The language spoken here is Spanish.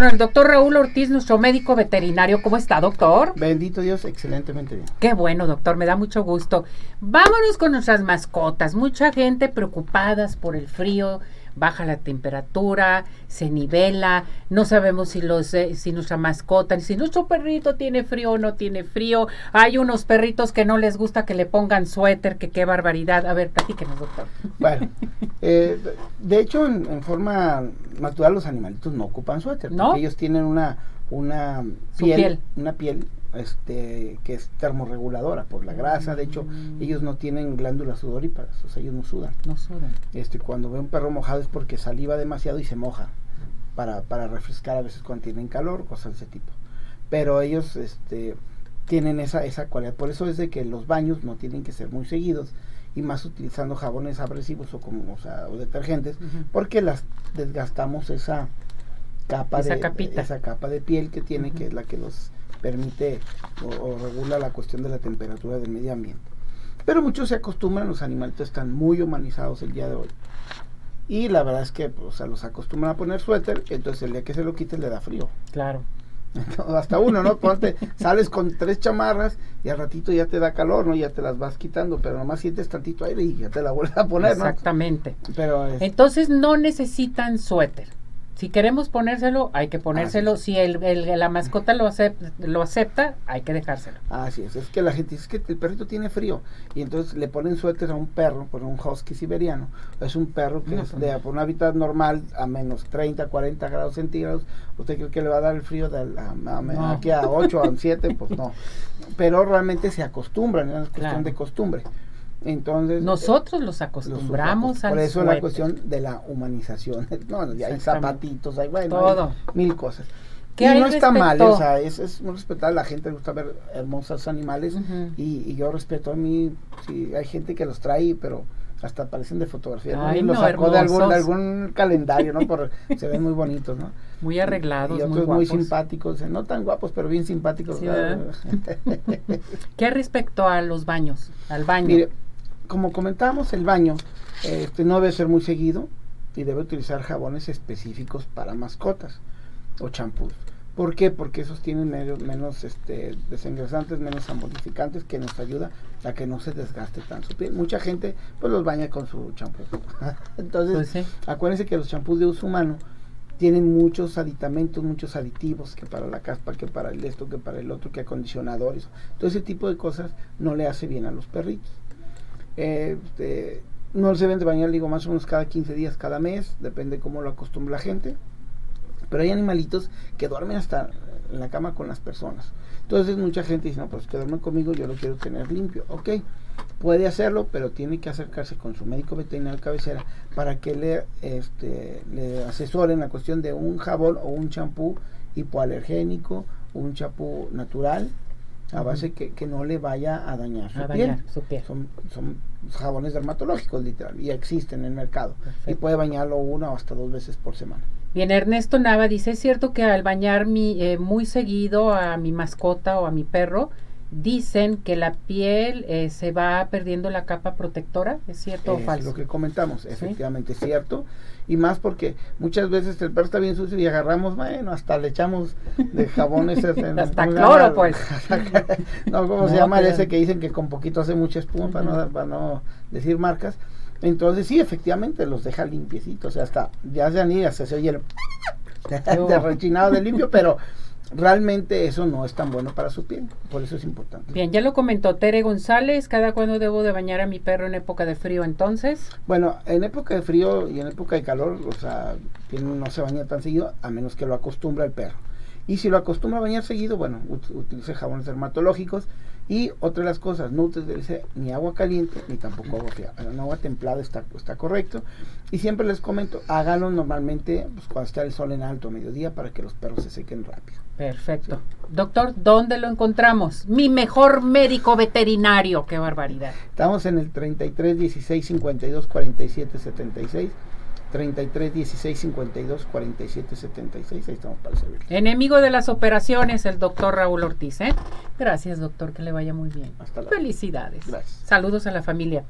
con el doctor Raúl Ortiz, nuestro médico veterinario. ¿Cómo está, doctor? Bendito Dios, excelentemente bien. Qué bueno, doctor, me da mucho gusto. Vámonos con nuestras mascotas. Mucha gente preocupadas por el frío, baja la temperatura, se nivela, no sabemos si los eh, si nuestra mascota, si nuestro perrito tiene frío o no tiene frío. Hay unos perritos que no les gusta que le pongan suéter, que qué barbaridad. A ver, platíquenos, doctor. Bueno, eh, de hecho, en, forma natural los animalitos no ocupan suéter, ¿No? porque ellos tienen una una piel, piel. una piel este que es termorreguladora por la grasa, de hecho, Mm. ellos no tienen glándulas sudoríparas, o sea, ellos no sudan. No sudan. Este, cuando ve un perro mojado es porque saliva demasiado y se moja para, para refrescar a veces cuando tienen calor, cosas de ese tipo. Pero ellos este, tienen esa, esa cualidad. Por eso es de que los baños no tienen que ser muy seguidos y más utilizando jabones abrasivos o, como, o, sea, o detergentes, porque las desgastamos esa capa Esa de capita. esa capa de piel que tiene, que es la que los permite o, o regula la cuestión de la temperatura del medio ambiente. Pero muchos se acostumbran, los animalitos están muy humanizados el día de hoy. Y la verdad es que pues, o sea, los acostumbran a poner suéter, entonces el día que se lo quites le da frío. Claro. Hasta uno, ¿no? Ponte, sales con tres chamarras y al ratito ya te da calor, ¿no? Ya te las vas quitando, pero nomás sientes tantito aire y ya te la vuelves a poner, ¿no? Exactamente. Pero es- Entonces no necesitan suéter. Si queremos ponérselo, hay que ponérselo. Si el, el- la mascota lo acepta, lo acepta, hay que dejárselo. Así es, es que la gente dice "Es que el perrito tiene frío y entonces le ponen suéter a un perro, por un husky siberiano, es un perro que No, es pues de por un hábitat normal a menos 30, 40 grados centígrados, ¿usted cree que le va a dar el frío de a- a- No. aquí a 8, a 7? Pues no, pero realmente se acostumbran, es cuestión Claro. de costumbre. Entonces, Nosotros los acostumbramos al Por eso la cuestión de la humanización. No, ya hay zapatitos, hay, bueno, Todo. hay mil cosas. ¿Qué y no está mal, o sea, es, es muy respetable. A la gente le gusta ver hermosos animales y, y yo respeto a mí. Sí, hay gente que los trae, pero hasta parecen de fotografía. Ay, Y los no, sacó de algún, de algún calendario, ¿no? Por, se ven muy bonitos, ¿no? Muy arreglados, y otros muy simpáticos, no tan guapos, pero bien simpáticos. ¿Qué respecto a los baños? Al baño. Mire, como comentábamos, el baño este, no debe ser muy seguido y debe utilizar jabones específicos para mascotas o champús. ¿Por qué? Porque esos tienen medio- menos este, desengrasantes, menos amodificantes que nos ayuda a que no se desgaste tan su piel. Mucha gente pues los baña con su champú. Entonces, Pues sí. acuérdense que los champús de uso humano tienen muchos aditamentos, muchos aditivos, que para la caspa, que para el esto, que para el otro, que acondicionadores. Todo ese tipo de cosas no le hace bien a los perritos. No se deben de bañar, digo, más o menos cada 15 días, cada mes, depende cómo lo acostumbre la gente. Pero hay animalitos que duermen hasta en la cama con las personas. Entonces mucha gente dice, no, pues que duermen conmigo, yo lo quiero tener limpio. Ok, puede hacerlo, pero tiene que acercarse con su médico veterinario cabecera para que le, este, le asesoren la cuestión de un jabón o un champú hipoalergénico, un champú natural, a base que, que no le vaya a dañar su A piel. dañar su piel. Son, son jabones dermatológicos, literal, y existen en el mercado. Perfecto. Y puede bañarlo una o hasta dos veces por semana. Bien, Ernesto Nava dice, ¿es cierto que al bañar mi, eh, muy seguido a mi mascota o a mi perro, dicen que la piel eh, se va perdiendo la capa protectora? ¿Es cierto o Es falso? lo que comentamos, efectivamente es cierto. Y más porque muchas veces el perro está bien sucio y agarramos, bueno, hasta le echamos de jabón ese. ese- Hasta ¿cómo se cloro, llama? pues. no, ¿cómo se No, llama pero- ese que dicen que con poquito hace mucha espuma, para, no, para no decir marcas? Entonces, sí, efectivamente, los deja limpiecitos. O sea, hasta ya se han ido, hasta se oye el de rechinado de limpio, pero realmente eso no es tan bueno para su piel. Por eso es importante. Bien, ya lo comentó Tere González, ¿cada cuándo debo de bañar a mi perro en época de frío entonces? Bueno, en época de frío y en época de calor, o sea, tiene- no se baña tan seguido, a menos que lo acostumbre el perro. Y si lo acostumbra a bañar seguido, bueno, ut- utilice jabones dermatológicos. Y otra de las cosas, no utilice ni agua caliente ni tampoco agua fría. En agua templada está, está correcto. Y siempre les comento, háganlo normalmente pues, cuando está el sol en alto, a mediodía, para que los perros se sequen rápido. Perfecto. Doctor, ¿dónde lo encontramos? Mi mejor médico veterinario. ¡Qué barbaridad! Estamos en el 33 16 52 47 76. 33 16 52 47 76. Ahí estamos para servirle. Enemigo de las operaciones, el doctor Raúl Ortiz. ¿eh? Gracias, doctor, que le vaya muy bien. Hasta luego. Felicidades. Gracias. Saludos a la familia.